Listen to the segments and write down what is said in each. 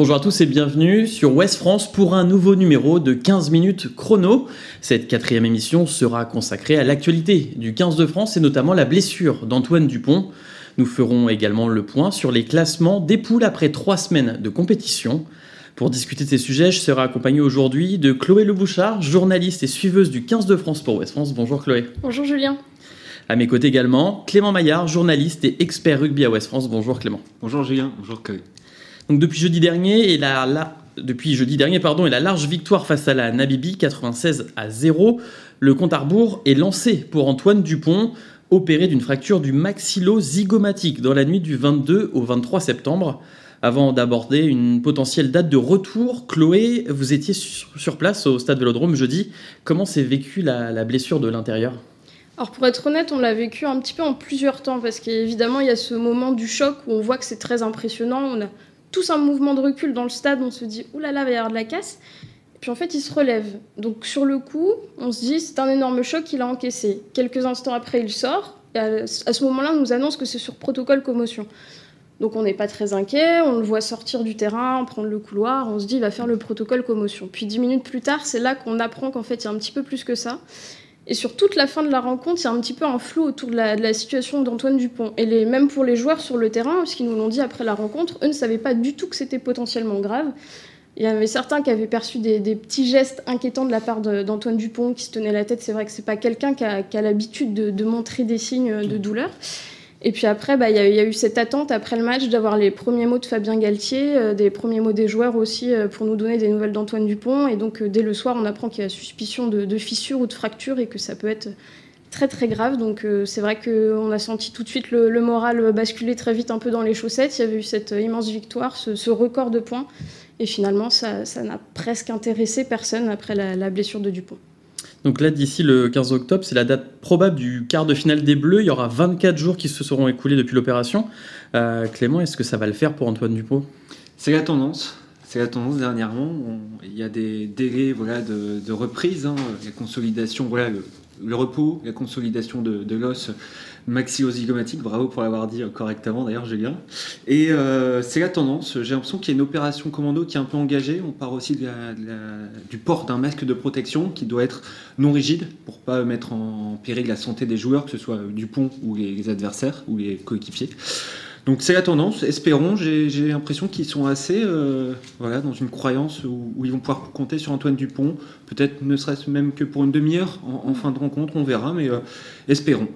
Bonjour à tous et bienvenue sur Ouest France pour un nouveau numéro de 15 minutes chrono. Cette quatrième émission sera consacrée à l'actualité du 15 de France et notamment la blessure d'Antoine Dupont. Nous ferons également le point sur les classements des poules après trois semaines de compétition. Pour discuter de ces sujets, je serai accompagné aujourd'hui de Chloé Lebouchard, journaliste et suiveuse du 15 de France pour Ouest France. Bonjour Chloé. Bonjour Julien. À mes côtés également, Clément Maillard, journaliste et expert rugby à Ouest France. Bonjour Clément. Bonjour Julien, bonjour Chloé. Donc depuis jeudi dernier et la, depuis jeudi dernier pardon et la large victoire face à la Nabibi 96 à 0, le compte à rebours est lancé pour Antoine Dupont, opéré d'une fracture du maxillo-zygomatique dans la nuit du 22 au 23 septembre. Avant d'aborder une potentielle date de retour, Chloé, vous étiez sur place au stade Vélodrome jeudi. Comment s'est vécue la, blessure de l'intérieur? Alors pour être honnête, on l'a vécu un petit peu en plusieurs temps parce qu'évidemment il y a ce moment du choc où on voit que c'est très impressionnant. Tous un mouvement de recul dans le stade, on se dit oulala, là là, il va y avoir de la casse. Puis en fait, il se relève. Donc sur le coup, on se dit c'est un énorme choc qu'il a encaissé. Quelques instants après, il sort. Et à, ce moment-là, on nous annonce que c'est sur protocole commotion. Donc on n'est pas très inquiet, on le voit sortir du terrain, prendre le couloir, on se dit il va faire le protocole commotion. Puis dix minutes plus tard, c'est là qu'on apprend qu'en fait il y a un petit peu plus que ça. Et sur toute la fin de la rencontre, il y a un petit peu un flou autour de la, situation d'Antoine Dupont. Et les, même pour les joueurs sur le terrain, ce qu'ils nous l'ont dit après la rencontre, eux ne savaient pas du tout que c'était potentiellement grave. Il y avait certains qui avaient perçu des, petits gestes inquiétants de la part d'Antoine Dupont, qui se tenait la tête. C'est vrai que c'est pas quelqu'un qui a, l'habitude de, montrer des signes de douleur. Et puis après, bah, il y, a eu cette attente après le match d'avoir les premiers mots de Fabien Galtier, euh, des premiers mots des joueurs aussi euh, pour nous donner des nouvelles d'Antoine Dupont. Et donc euh, dès le soir, on apprend qu'il y a suspicion de, de, fissure ou de fracture et que ça peut être très très grave. Donc c'est vrai qu'on a senti tout de suite le, moral basculer très vite un peu dans les chaussettes. Il y avait eu cette immense victoire, ce, record de points. Et finalement, ça n'a presque intéressé personne après la blessure de Dupont. Donc là, d'ici le 15 octobre, c'est la date probable du quart de finale des Bleus. Il y aura 24 jours qui se seront écoulés depuis l'opération. Euh, Clément, est-ce que ça va le faire pour Antoine Dupont? C'est la tendance. C'est la tendance dernièrement. il y a des délais voilà, de, reprise, hein. la consolidation, voilà, repos, la consolidation de, de l'os maxillozygomatique. Bravo pour l'avoir dit correctement d'ailleurs, Julien. Et euh, c'est la tendance. J'ai l'impression qu'il y a une opération commando qui est un peu engagée. On part aussi du port d'un masque de protection qui doit être non rigide pour pas mettre en péril la santé des joueurs, que ce soit Dupont ou les, adversaires ou les coéquipiers. Donc c'est la tendance. Espérons. J'ai l'impression qu'ils sont assez euh, voilà, dans une croyance où, ils vont pouvoir compter sur Antoine Dupont. Peut-être ne serait-ce même que pour une demi-heure en, fin de rencontre. On verra, mais euh, espérons.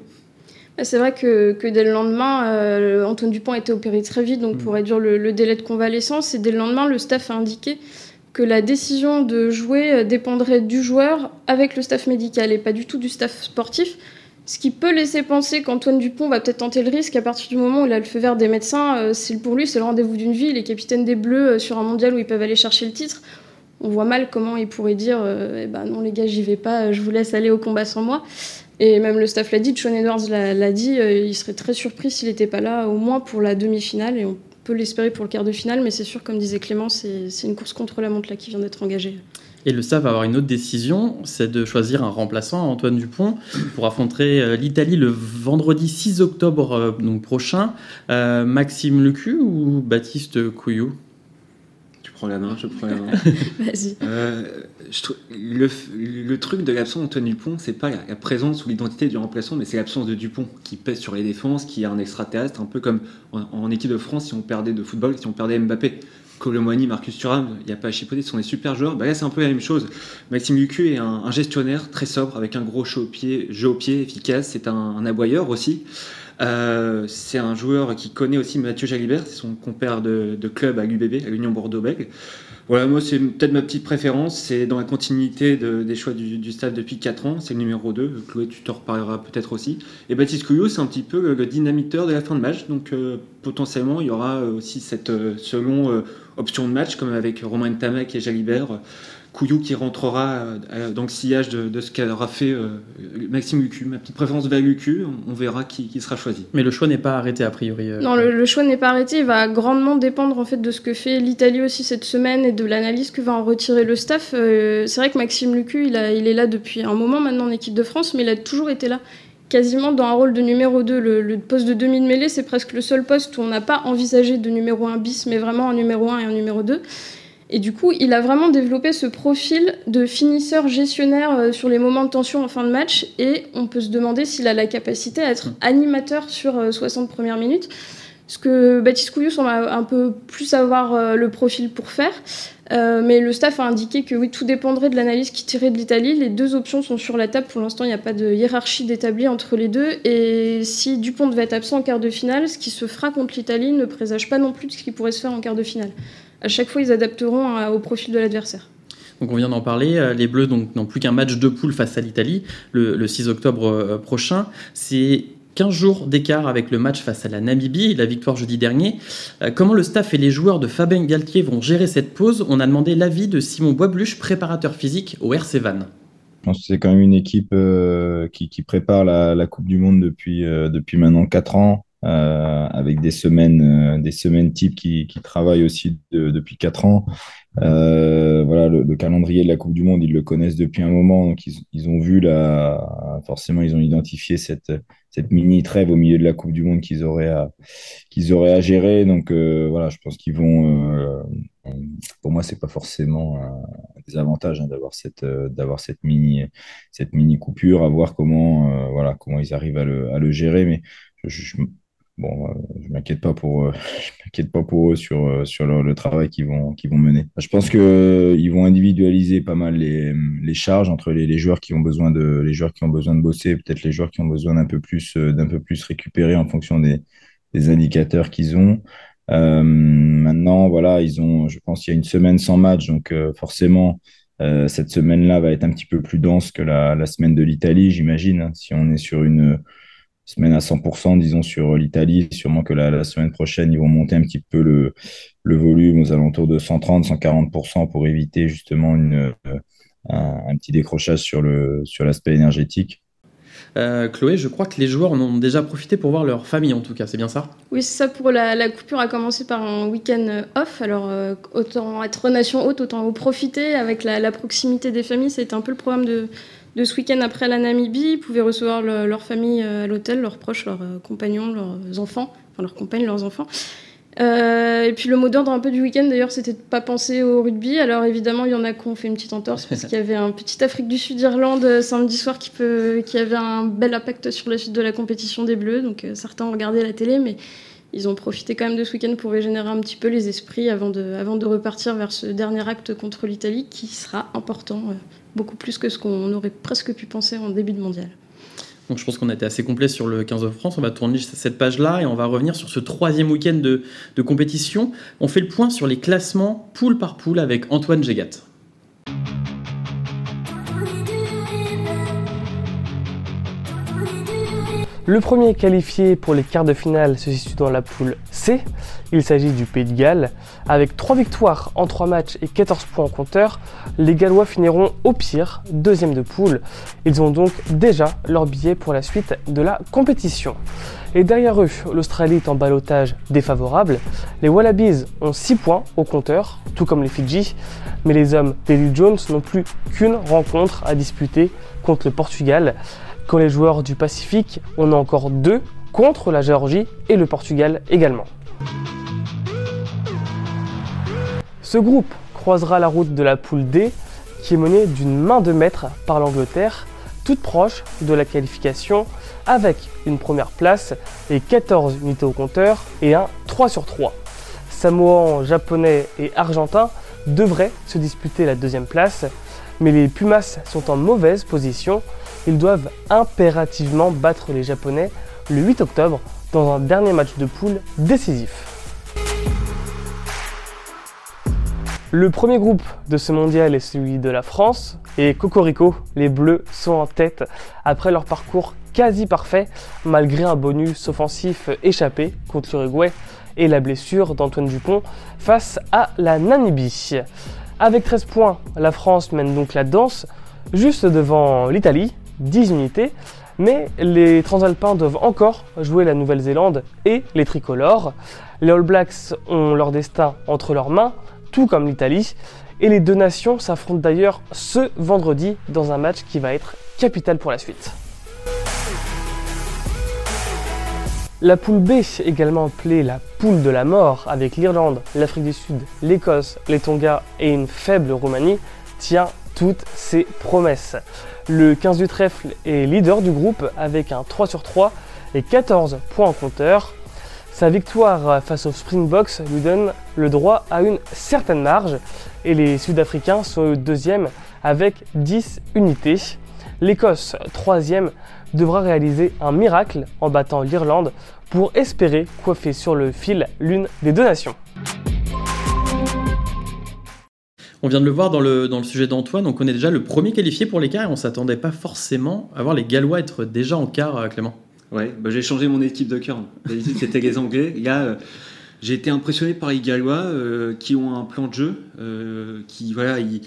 C'est vrai que, dès le lendemain, euh, Antoine Dupont a été opéré très vite, donc mm. pour réduire le, délai de convalescence. Et dès le lendemain, le staff a indiqué que la décision de jouer dépendrait du joueur avec le staff médical et pas du tout du staff sportif. Ce qui peut laisser penser qu'Antoine Dupont va peut-être tenter le risque à partir du moment où il a le feu vert des médecins. Euh, c'est pour lui, c'est le rendez-vous d'une vie. Les capitaines des Bleus sur un mondial où ils peuvent aller chercher le titre. On voit mal comment il pourrait dire eh ben non les gars j'y vais pas, je vous laisse aller au combat sans moi. Et même le staff l'a dit, Sean Edwards l'a dit, euh, il serait très surpris s'il n'était pas là, au moins pour la demi-finale, et on peut l'espérer pour le quart de finale, mais c'est sûr, comme disait Clément, c'est une course contre la montre là qui vient d'être engagée. Et le staff va avoir une autre décision, c'est de choisir un remplaçant, Antoine Dupont, pour affronter euh, l'Italie le vendredi 6 octobre euh, donc prochain. Maxime Lecu ou Baptiste Couillou prends la main, je prends la main. Vas-y. Euh, le, truc de l'absence d'Antoine Dupont, c'est pas la, présence ou l'identité du remplaçant, mais c'est l'absence de Dupont qui pèse sur les défenses, qui est un extraterrestre, un peu comme en, équipe de France si on perdait de football, si on perdait Mbappé. Colomboigny, Marcus Thuram, il n'y a pas à chipoter, ce sont des super joueurs. Bah là, c'est un peu la même chose. Maxime Lucu est un, gestionnaire très sobre, avec un gros jeu au pied, efficace. C'est un, un aboyeur aussi. Euh, c'est un joueur qui connaît aussi Mathieu Jalibert, c'est son compère de, club à l'UBB, à l'Union Bordeaux-Bègles. Voilà, moi, c'est peut-être ma petite préférence. C'est dans la continuité des choix du, staff depuis 4 ans. C'est le numéro 2. Chloé, tu t'en reparleras peut-être aussi. Et Baptiste Couillot, c'est un petit peu le, dynamiteur de la fin de match. Donc, euh, potentiellement, il y aura aussi cette euh, selon option de match, comme avec Romain Tamac et Jalibert. Couillou qui rentrera euh, dans le sillage de, ce qu'aura fait euh, Maxime Lucu. Ma petite préférence vers Lucu, on, verra qui, sera choisi. Mais le choix n'est pas arrêté a priori. Euh. Non, le, choix n'est pas arrêté. Il va grandement dépendre en fait de ce que fait l'Italie aussi cette semaine et de l'analyse que va en retirer le staff. c'est vrai que Maxime Lucu, il, a, il est là depuis un moment maintenant en équipe de France, mais il a toujours été là. quasiment dans un rôle de numéro 2. Le, poste de demi de mêlée, c'est presque le seul poste où on n'a pas envisagé de numéro 1 bis, mais vraiment un numéro 1 et un numéro 2. Et du coup, il a vraiment développé ce profil de finisseur gestionnaire euh, sur les moments de tension en fin de match. Et on peut se demander s'il a la capacité à être animateur sur 60 euh, premières minutes. Ce que Baptiste Couillou on va un peu plus avoir euh, le profil pour faire. Euh, mais le staff a indiqué que oui, tout dépendrait de l'analyse qui tirait de l'Italie. Les deux options sont sur la table. Pour l'instant, il n'y a pas de hiérarchie d'établi entre les deux. Et si Dupont devait être absent en quart de finale, ce qui se fera contre l'Italie ne présage pas non plus de ce qui pourrait se faire en quart de finale. À chaque fois, ils adapteront euh, au profil de l'adversaire. Donc on vient d'en parler, les Bleus n'ont plus qu'un match de poule face à l'Italie le, le, 6 octobre prochain. C'est 15 jours d'écart avec le match face à la Namibie, la victoire jeudi dernier. Euh, comment le staff et les joueurs de Fabien Galtier vont gérer cette pause? On a demandé l'avis de Simon Boisbluche, préparateur physique au RC Van. C'est quand même une équipe euh, qui, prépare la, Coupe du Monde depuis, euh, depuis maintenant 4 ans. Euh, avec des semaines, euh, des semaines types qui, qui travaillent aussi depuis quatre ans. Euh, voilà, le, calendrier de la Coupe du Monde, ils le connaissent depuis un moment, donc ils, ils ont vu la, forcément, ils ont identifié cette, cette mini trêve au milieu de la Coupe du Monde qu'ils auraient à, qu'ils auraient à gérer. Donc voilà, je pense qu'ils vont. pour moi, c'est pas forcément un désavantage hein, d'avoir cette, d'avoir cette mini, cette mini coupure, à voir comment, voilà, comment ils arrivent à le, à le gérer. Mais je, je, bon, euh, je m'inquiète pas pour, euh, je m'inquiète pas pour eux sur, euh, sur le, travail qu'ils vont, qu'ils vont mener. Je pense que ils vont individualiser pas mal les, les charges entre les, les, joueurs qui ont besoin de, les joueurs qui ont besoin de bosser, peut-être les joueurs qui ont besoin d'un peu plus, d'un peu plus récupérer en fonction des, des indicateurs qu'ils ont. Euh, maintenant, voilà, ils ont, je pense, qu'il y a une semaine sans match, donc forcément. Euh, cette semaine-là va être un petit peu plus dense que la, la semaine de l'Italie, j'imagine. Hein, si on est sur une, semaine à 100%, disons, sur l'Italie. Sûrement que la, semaine prochaine, ils vont monter un petit peu le, le volume aux alentours de 130, 140% pour éviter justement une, euh, un, petit décrochage sur le sur l'aspect énergétique. Euh, Chloé, je crois que les joueurs en ont déjà profité pour voir leur famille, en tout cas, c'est bien ça? Oui, c'est ça. Pour la, la, coupure a commencé par un week-end off. Alors, euh, autant être nation haute, autant en profiter. Avec la, la proximité des familles, c'était un peu le programme de, de ce week-end après la Namibie. Ils pouvaient recevoir leur famille euh, à l'hôtel, leurs proches, leurs euh, compagnons, leurs enfants, enfin leurs compagnes, leurs enfants. Euh, et puis le mot d'ordre un peu du week-end d'ailleurs, c'était de pas penser au rugby. Alors évidemment, il y en a qui ont fait une petite entorse parce qu'il y avait un petit Afrique du Sud-Irlande samedi soir qui, peut, qui avait un bel impact sur la suite de la compétition des Bleus. Donc certains ont regardé la télé, mais ils ont profité quand même de ce week-end pour régénérer un petit peu les esprits avant de, avant de repartir vers ce dernier acte contre l'Italie qui sera important beaucoup plus que ce qu'on aurait presque pu penser en début de mondial. Donc je pense qu'on a été assez complet sur le 15 de France. On va tourner cette page-là et on va revenir sur ce troisième week-end de, de, compétition. On fait le point sur les classements poule par poule avec Antoine Gégat. Le premier qualifié pour les quarts de finale se situe dans la poule C. Il s'agit du Pays de Galles. Avec 3 victoires en 3 matchs et 14 points en compteur, les Gallois finiront au pire, deuxième de poule. Ils ont donc déjà leur billet pour la suite de la compétition. Et derrière eux, l'Australie est en balotage défavorable. Les Wallabies ont 6 points au compteur, tout comme les Fidji. Mais les hommes d'Eddie Jones n'ont plus qu'une rencontre à disputer contre le Portugal. Quand les joueurs du Pacifique, on a encore deux contre la Géorgie et le Portugal également. Ce groupe croisera la route de la poule D qui est menée d'une main de maître par l'Angleterre, toute proche de la qualification, avec une première place et 14 unités au compteur et un 3 sur 3. Samoan, japonais et argentin devraient se disputer la deuxième place, mais les Pumas sont en mauvaise position ils doivent impérativement battre les Japonais le 8 octobre dans un dernier match de poule décisif. Le premier groupe de ce mondial est celui de la France et Cocorico, les Bleus sont en tête après leur parcours quasi parfait malgré un bonus offensif échappé contre l'Uruguay et la blessure d'Antoine Dupont face à la Namibie. Avec 13 points, la France mène donc la danse juste devant l'Italie 10 unités, mais les Transalpins doivent encore jouer la Nouvelle-Zélande et les tricolores. Les All Blacks ont leur destin entre leurs mains, tout comme l'Italie, et les deux nations s'affrontent d'ailleurs ce vendredi dans un match qui va être capital pour la suite. La poule B, également appelée la poule de la mort, avec l'Irlande, l'Afrique du Sud, l'Écosse, les Tonga et une faible Roumanie, tient toutes ses promesses. Le 15 du trèfle est leader du groupe avec un 3 sur 3 et 14 points en compteur. Sa victoire face aux Springboks lui donne le droit à une certaine marge et les Sud-Africains sont deuxième avec 10 unités. L'Écosse, troisième, devra réaliser un miracle en battant l'Irlande pour espérer coiffer sur le fil l'une des deux nations. On vient de le voir dans le, sujet d'Antoine, on connaît déjà le premier qualifié pour l'écart et on s'attendait pas forcément à voir les Gallois être déjà en quart, euh, Clément. Ouais, bah, j'ai changé mon équipe de cœur. C'était les Anglais. Là, euh, j'ai été impressionné par les Gallois euh, qui ont un plan de jeu, qui, voilà, ils,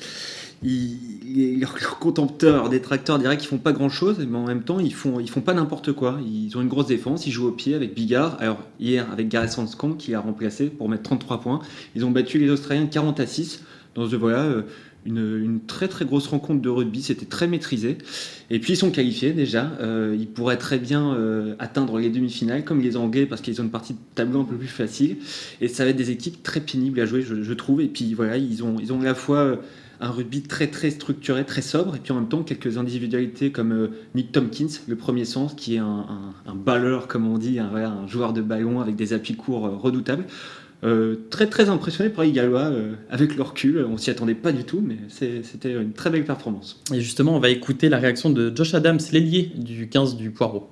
ils, leurs contempteurs, détracteurs diraient qu'ils font pas grand chose, mais en même temps, ils font, font pas n'importe quoi. Ils ont une grosse défense, ils jouent au pied avec Bigard. Alors, hier, avec Gareth Sanscombe qui l'a remplacé pour mettre 33 points. Ils ont battu les Australiens 40 à 6 dans voilà, euh, une, très très grosse rencontre de rugby, c'était très maîtrisé. Et puis ils sont qualifiés déjà, euh, ils pourraient très bien euh, atteindre les demi-finales comme les Anglais parce qu'ils ont une partie de tableau un peu plus facile. Et ça va être des équipes très pénibles à jouer, je, trouve. Et puis voilà, ils ont, à la fois un rugby très très structuré, très sobre, et puis en même temps quelques individualités comme Nick Tompkins, le premier sens, qui est un, balleur comme on dit, un, joueur de ballon avec des appuis courts redoutables. Euh, très très impressionné par les Gallois euh, avec leur recul. On s'y attendait pas du tout, mais c'était une très belle performance. Et justement, on va écouter la réaction de Josh Adams, l'ailier du 15 du Poireau.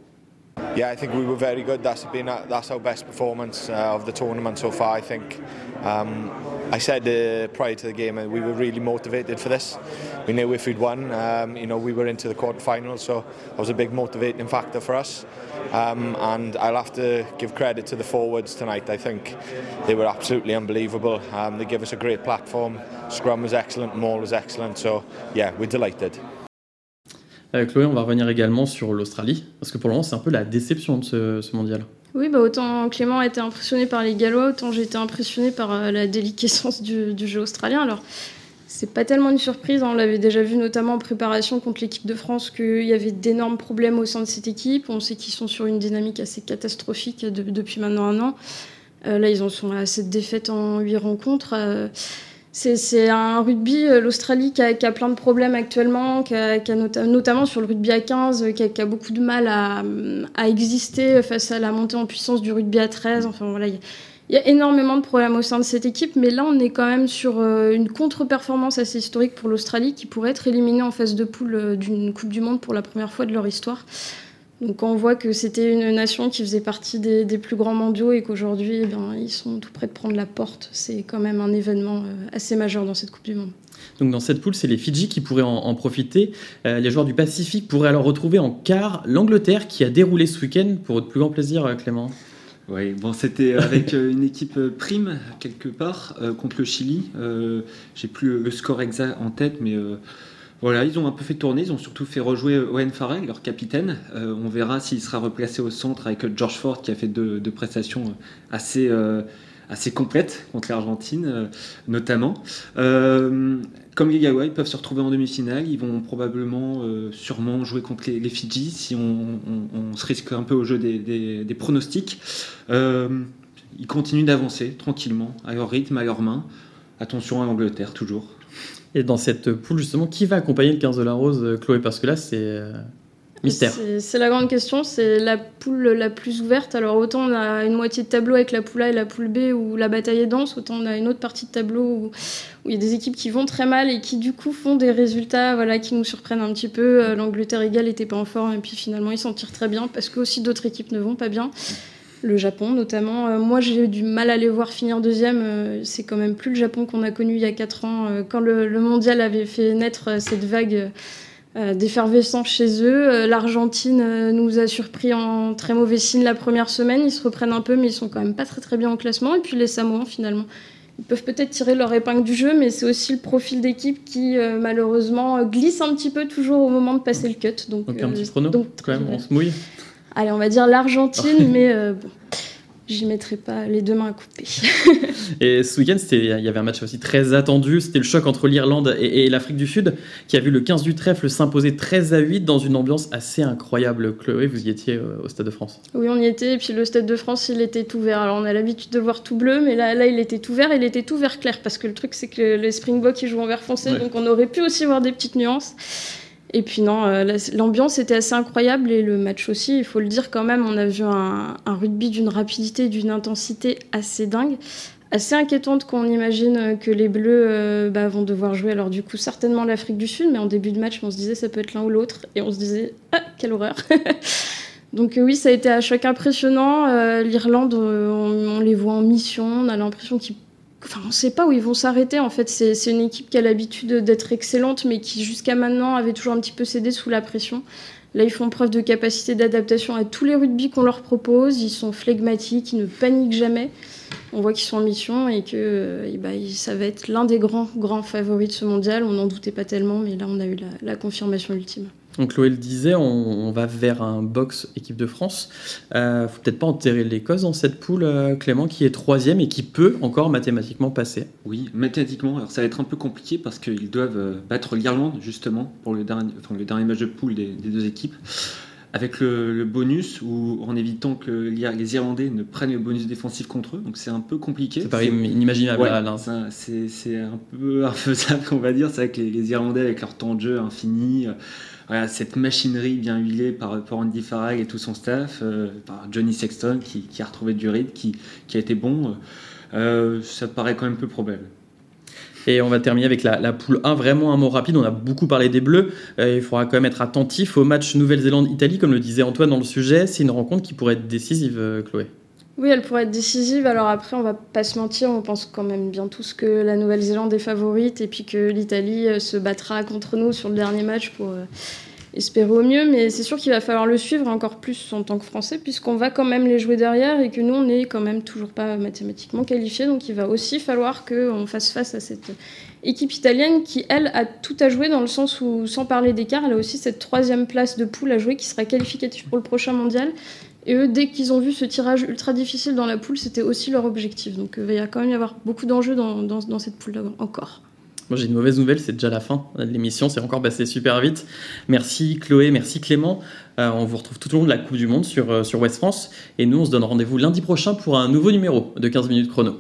Yeah, I think we were very good. That's been that's our best performance uh, of the tournament so far. I think. Um, I said uh, prior to the game and we were really motivated for this. We knew if we'd won, um, you know, we were into the quarterfinals, so that was a big motivating factor for us. Um, and I'll have to give credit to the forwards tonight. I think they were absolutely unbelievable. Um, they gave us a great platform. Scrum was excellent, Maul was excellent. So yeah, we're delighted. Euh, Chloé, on va revenir également sur l'Australie, parce que pour le moment, c'est un peu la déception de ce, ce mondial. Oui, bah autant Clément été impressionné par les Gallois, autant j'ai été impressionné par euh, la déliquescence du, jeu australien. Alors, c'est pas tellement une surprise, hein. on l'avait déjà vu notamment en préparation contre l'équipe de France qu'il y avait d'énormes problèmes au sein de cette équipe. On sait qu'ils sont sur une dynamique assez catastrophique de, depuis maintenant un an. Euh, là, ils en sont à cette défaite en huit rencontres. Euh, c'est un rugby, euh, l'Australie, qui, a, plein de problèmes actuellement, qui a, notamment sur le rugby à 15, qui a, qui a beaucoup de mal à, exister face à la montée en puissance du rugby à 13. Enfin voilà, il y, a énormément de problèmes au sein de cette équipe, mais là on est quand même sur euh, une contre-performance assez historique pour l'Australie, qui pourrait être éliminée en phase de poule euh, d'une Coupe du Monde pour la première fois de leur histoire. Donc quand on voit que c'était une nation qui faisait partie des, des plus grands mondiaux et qu'aujourd'hui eh bien, ils sont tout près de prendre la porte, c'est quand même un événement assez majeur dans cette Coupe du Monde. Donc dans cette poule, c'est les Fidji qui pourraient en, en profiter. Euh, les joueurs du Pacifique pourraient alors retrouver en quart l'Angleterre qui a déroulé ce week-end pour votre plus grand plaisir, Clément. Oui, bon, c'était avec une équipe prime quelque part euh, contre le Chili. Euh, J'ai plus le score exact en tête, mais voilà, ils ont un peu fait tourner, ils ont surtout fait rejouer Owen Farrell, leur capitaine. Euh, on verra s'il sera replacé au centre avec George Ford qui a fait deux, prestations assez, euh, assez complètes contre l'Argentine euh, notamment. comme les Gallois, ils peuvent se retrouver en demi-finale, ils vont probablement, sûrement jouer contre les, Fidji si on, se risque un peu au jeu des, des, des pronostics. ils continuent d'avancer tranquillement, à leur rythme, à leur main. Attention à l'Angleterre, toujours. Et dans cette poule, justement, qui va accompagner le 15 de la Rose, Chloé? Parce que là, c'est euh, mystère. C'est la grande question. C'est la poule la plus ouverte. Alors, autant on a une moitié de tableau avec la poule A et la poule B où la bataille est dense, autant on a une autre partie de tableau où, où il y a des équipes qui vont très mal et qui, du coup, font des résultats voilà, qui nous surprennent un petit peu. Euh, L'Angleterre égale n'était pas en forme et puis finalement, ils s'en tirent très bien parce que aussi d'autres équipes ne vont pas bien le Japon notamment. Euh, moi, j'ai eu du mal à les voir finir deuxième. Euh, c'est quand même plus le Japon qu'on a connu il y a 4 ans, euh, quand le, le, mondial avait fait naître cette vague d'effervescence chez eux. L'Argentine nous a surpris en très mauvais signe la première semaine. Ils se reprennent un peu, mais ils sont quand même pas très très bien au classement. Et puis les Samoans, finalement. Ils peuvent peut-être tirer leur épingle du jeu, mais c'est aussi le profil d'équipe qui, malheureusement, glisse un petit peu toujours au moment de passer le cut. Donc, donc un petit prono, donc, quand même, on se mouille allez, on va dire l'Argentine, mais euh, bon. j'y mettrai pas les deux mains à couper. et ce week-end, il y avait un match aussi très attendu. C'était le choc entre l'Irlande et, l'Afrique du Sud, qui a vu le 15 du trèfle s'imposer 13 à 8 dans une ambiance assez incroyable. Chloé, vous y étiez euh, au Stade de France? Oui, on y était. Et puis le Stade de France, il était tout vert. Alors on a l'habitude de voir tout bleu, mais là, là, il était tout vert. Il était tout vert clair parce que le truc, c'est que les Springboks, ils jouent en vert foncé, donc on aurait pu aussi voir des petites nuances. Et puis non, euh, l'ambiance était assez incroyable et le match aussi, il faut le dire quand même, on a vu un, rugby d'une rapidité, d'une intensité assez dingue, assez inquiétante quand on imagine que les Bleus euh, bah, vont devoir jouer. Alors du coup, certainement l'Afrique du Sud, mais en début de match, on se disait ça peut être l'un ou l'autre et on se disait ah quelle horreur. Donc euh, oui, ça a été un choc impressionnant. L'Irlande, on, les voit en mission, on a l'impression qu'ils On ne sait pas où ils vont s'arrêter. En fait, c'est une équipe qui a l'habitude d'être excellente, mais qui jusqu'à maintenant avait toujours un petit peu cédé sous la pression. Là, ils font preuve de capacité d'adaptation à tous les rugby qu'on leur propose. Ils sont flegmatiques, ils ne paniquent jamais. On voit qu'ils sont en mission et que euh, bah, ça va être l'un des grands, grands favoris de ce mondial. On n'en doutait pas tellement, mais là, on a eu la confirmation ultime. Donc Chloé le disait, on, va vers un box équipe de France. Euh, faut peut-être pas enterrer l'Écosse dans cette poule, euh, Clément, qui est troisième et qui peut encore mathématiquement passer. Oui, mathématiquement. Alors ça va être un peu compliqué parce qu'ils doivent euh, battre l'Irlande justement pour le dernier, enfin, le dernier match de poule des, deux équipes. Avec le, bonus ou en évitant que les Irlandais ne prennent le bonus défensif contre eux, donc c'est un peu compliqué. Ça paraît inimaginable. c'est un peu infaisable, on va dire. C'est avec les, les Irlandais avec leur temps de jeu infini cette machinerie bien huilée par, Andy Farag et tout son staff, euh, par Johnny Sexton qui, a retrouvé du rythme, qui, a été bon, euh, ça paraît quand même peu probable. Et on va terminer avec la, poule 1, vraiment un mot rapide. On a beaucoup parlé des Bleus. Euh, il faudra quand même être attentif au match Nouvelle-Zélande-Italie, comme le disait Antoine dans le sujet. C'est une rencontre qui pourrait être décisive, Chloé. Oui, elle pourrait être décisive. Alors après, on va pas se mentir, on pense quand même bien tous que la Nouvelle-Zélande est favorite et puis que l'Italie euh, se battra contre nous sur le dernier match pour euh, espérer au mieux. Mais c'est sûr qu'il va falloir le suivre encore plus en tant que Français, puisqu'on va quand même les jouer derrière et que nous, on n'est quand même toujours pas mathématiquement qualifiés. Donc il va aussi falloir qu'on fasse face à cette équipe italienne qui, elle, a tout à jouer dans le sens où, sans parler d'écart, elle a aussi cette troisième place de poule à jouer qui sera qualificative pour le prochain mondial. Et eux, dès qu'ils ont vu ce tirage ultra difficile dans la poule, c'était aussi leur objectif. Donc euh, il va quand même y avoir beaucoup d'enjeux dans, dans, cette poule-là encore. Moi j'ai une mauvaise nouvelle, c'est déjà la fin de l'émission, c'est encore passé super vite. Merci Chloé, merci Clément. Euh, on vous retrouve tout au long de la Coupe du Monde sur, euh, sur West France. Et nous, on se donne rendez-vous lundi prochain pour un nouveau numéro de 15 minutes chrono.